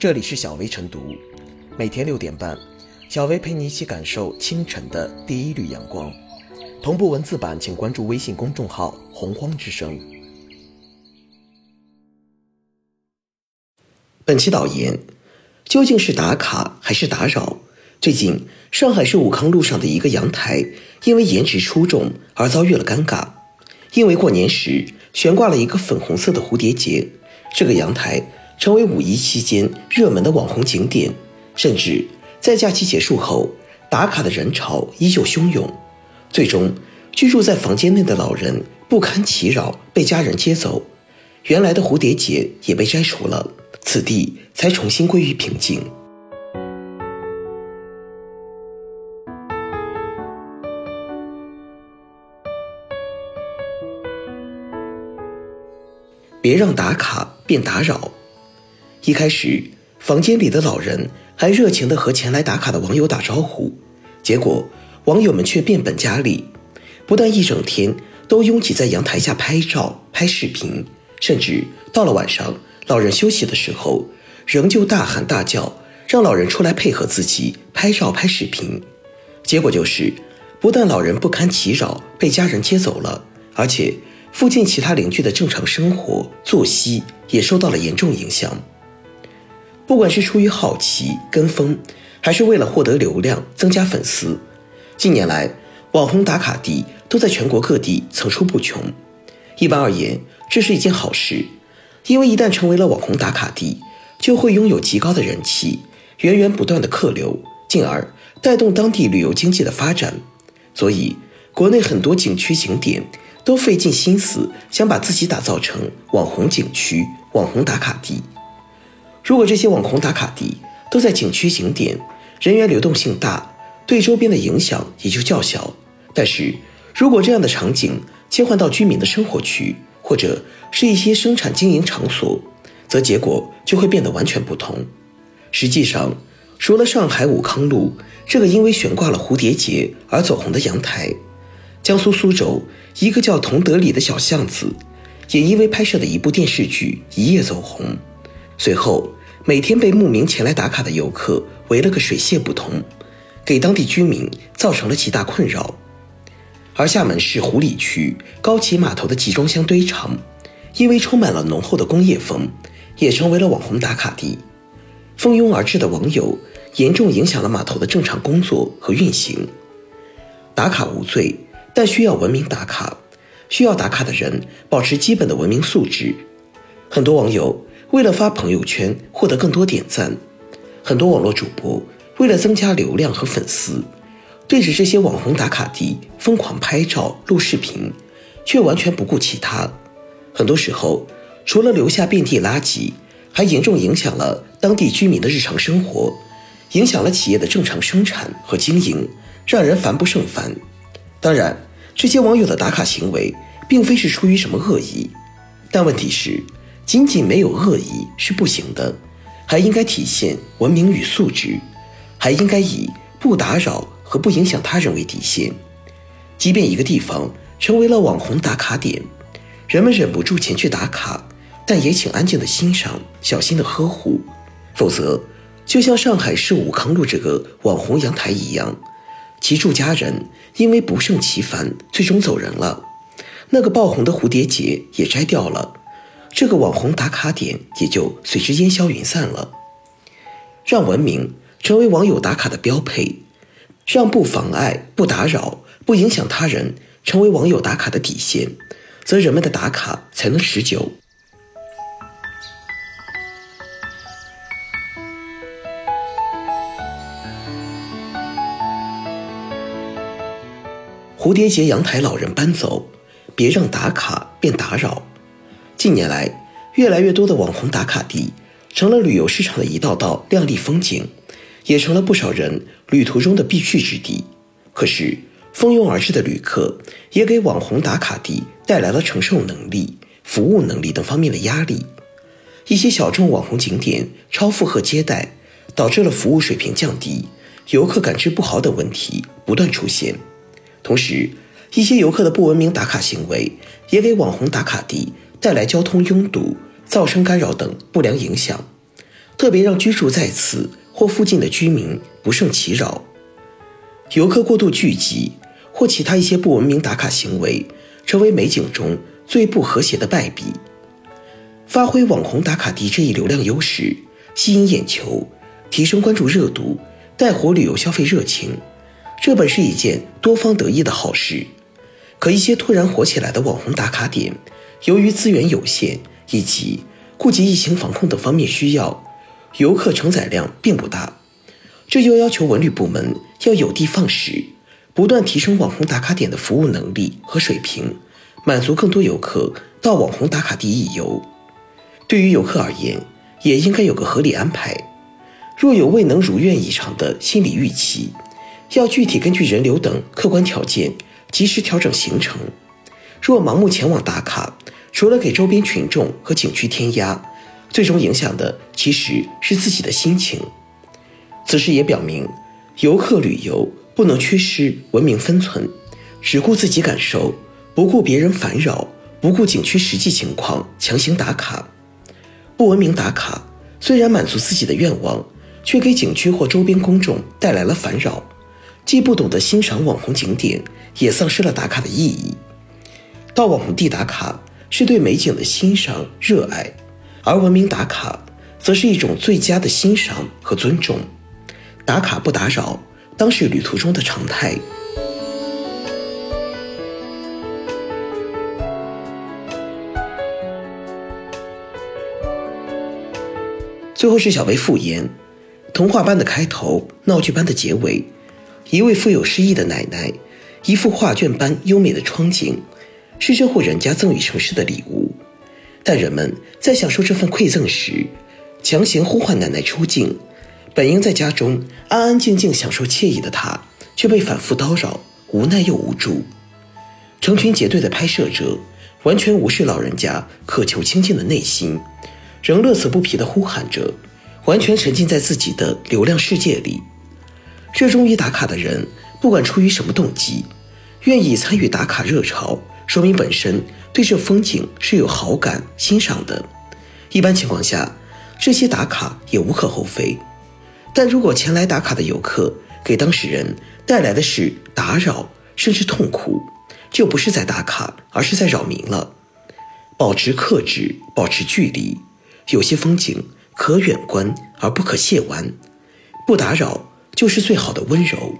这里是小薇晨读，每天六点半，小薇陪你一起感受清晨的第一缕阳光。同步文字版，请关注微信公众号“洪荒之声”。本期导言：究竟是打卡还是打扰？最近，上海市武康路上的一个阳台因为颜值出众而遭遇了尴尬，因为过年时悬挂了一个粉红色的蝴蝶结，这个阳台。成为五一期间热门的网红景点，甚至在假期结束后，打卡的人潮依旧汹涌。最终，居住在房间内的老人不堪其扰，被家人接走，原来的蝴蝶结也被摘除了，此地才重新归于平静。别让打卡变打扰。一开始，房间里的老人还热情地和前来打卡的网友打招呼，结果网友们却变本加厉，不但一整天都拥挤在阳台下拍照、拍视频，甚至到了晚上，老人休息的时候，仍旧大喊大叫，让老人出来配合自己拍照、拍视频。结果就是，不但老人不堪其扰被家人接走了，而且附近其他邻居的正常生活作息也受到了严重影响。不管是出于好奇跟风，还是为了获得流量增加粉丝，近年来网红打卡地都在全国各地层出不穷。一般而言，这是一件好事，因为一旦成为了网红打卡地，就会拥有极高的人气，源源不断的客流，进而带动当地旅游经济的发展。所以，国内很多景区景点都费尽心思想把自己打造成网红景区、网红打卡地。如果这些网红打卡地都在景区景点，人员流动性大，对周边的影响也就较小。但是，如果这样的场景切换到居民的生活区，或者是一些生产经营场所，则结果就会变得完全不同。实际上，除了上海武康路这个因为悬挂了蝴蝶结而走红的阳台，江苏苏州一个叫同德里的小巷子，也因为拍摄的一部电视剧一夜走红。随后，每天被慕名前来打卡的游客围了个水泄不通，给当地居民造成了极大困扰。而厦门市湖里区高崎码头的集装箱堆场，因为充满了浓厚的工业风，也成为了网红打卡地。蜂拥而至的网友严重影响了码头的正常工作和运行。打卡无罪，但需要文明打卡，需要打卡的人保持基本的文明素质。很多网友。为了发朋友圈获得更多点赞，很多网络主播为了增加流量和粉丝，对着这些网红打卡地疯狂拍照、录视频，却完全不顾其他。很多时候，除了留下遍地垃圾，还严重影响了当地居民的日常生活，影响了企业的正常生产和经营，让人烦不胜烦。当然，这些网友的打卡行为并非是出于什么恶意，但问题是。仅仅没有恶意是不行的，还应该体现文明与素质，还应该以不打扰和不影响他人为底线。即便一个地方成为了网红打卡点，人们忍不住前去打卡，但也请安静的欣赏，小心的呵护。否则，就像上海市武康路这个网红阳台一样，其住家人因为不胜其烦，最终走人了，那个爆红的蝴蝶结也摘掉了。这个网红打卡点也就随之烟消云散了。让文明成为网友打卡的标配，让不妨碍、不打扰、不影响他人成为网友打卡的底线，则人们的打卡才能持久。蝴蝶结阳台老人搬走，别让打卡变打扰。近年来，越来越多的网红打卡地成了旅游市场的一道道亮丽风景，也成了不少人旅途中的必去之地。可是，蜂拥而至的旅客也给网红打卡地带来了承受能力、服务能力等方面的压力。一些小众网红景点超负荷接待，导致了服务水平降低、游客感知不好等问题不断出现。同时，一些游客的不文明打卡行为也给网红打卡地。带来交通拥堵、噪声干扰等不良影响，特别让居住在此或附近的居民不胜其扰。游客过度聚集或其他一些不文明打卡行为，成为美景中最不和谐的败笔。发挥网红打卡地这一流量优势，吸引眼球，提升关注热度，带活旅游消费热情，这本是一件多方得益的好事。可一些突然火起来的网红打卡点，由于资源有限以及顾及疫情防控等方面需要，游客承载量并不大。这又要求文旅部门要有的放矢，不断提升网红打卡点的服务能力和水平，满足更多游客到网红打卡地一游。对于游客而言，也应该有个合理安排。若有未能如愿以偿的心理预期，要具体根据人流等客观条件及时调整行程。若盲目前往打卡，除了给周边群众和景区添压，最终影响的其实是自己的心情。此事也表明，游客旅游不能缺失文明分寸，只顾自己感受，不顾别人烦扰，不顾景区实际情况强行打卡。不文明打卡虽然满足自己的愿望，却给景区或周边公众带来了烦扰。既不懂得欣赏网红景点，也丧失了打卡的意义。到网红地打卡是对美景的欣赏、热爱，而文明打卡则是一种最佳的欣赏和尊重。打卡不打扰，当是旅途中的常态。最后是小薇复言，童话般的开头，闹剧般的结尾。一位富有诗意的奶奶，一幅画卷般优美的窗景，是这户人家赠予城市的礼物。但人们在享受这份馈赠时，强行呼唤奶奶出镜。本应在家中安安静静享受惬意的她，却被反复叨扰，无奈又无助。成群结队的拍摄者完全无视老人家渴求清静的内心。仍乐此不疲地呼喊着，完全沉浸在自己的流量世界里。热衷于打卡的人，不管出于什么动机，愿意参与打卡热潮，说明本身对这风景是有好感、欣赏的。一般情况下，这些打卡也无可厚非。但如果前来打卡的游客给当事人带来的是打扰，甚至痛苦，就不是在打卡，而是在扰民了。保持克制，保持距离。有些风景可远观而不可亵玩，不打扰就是最好的温柔。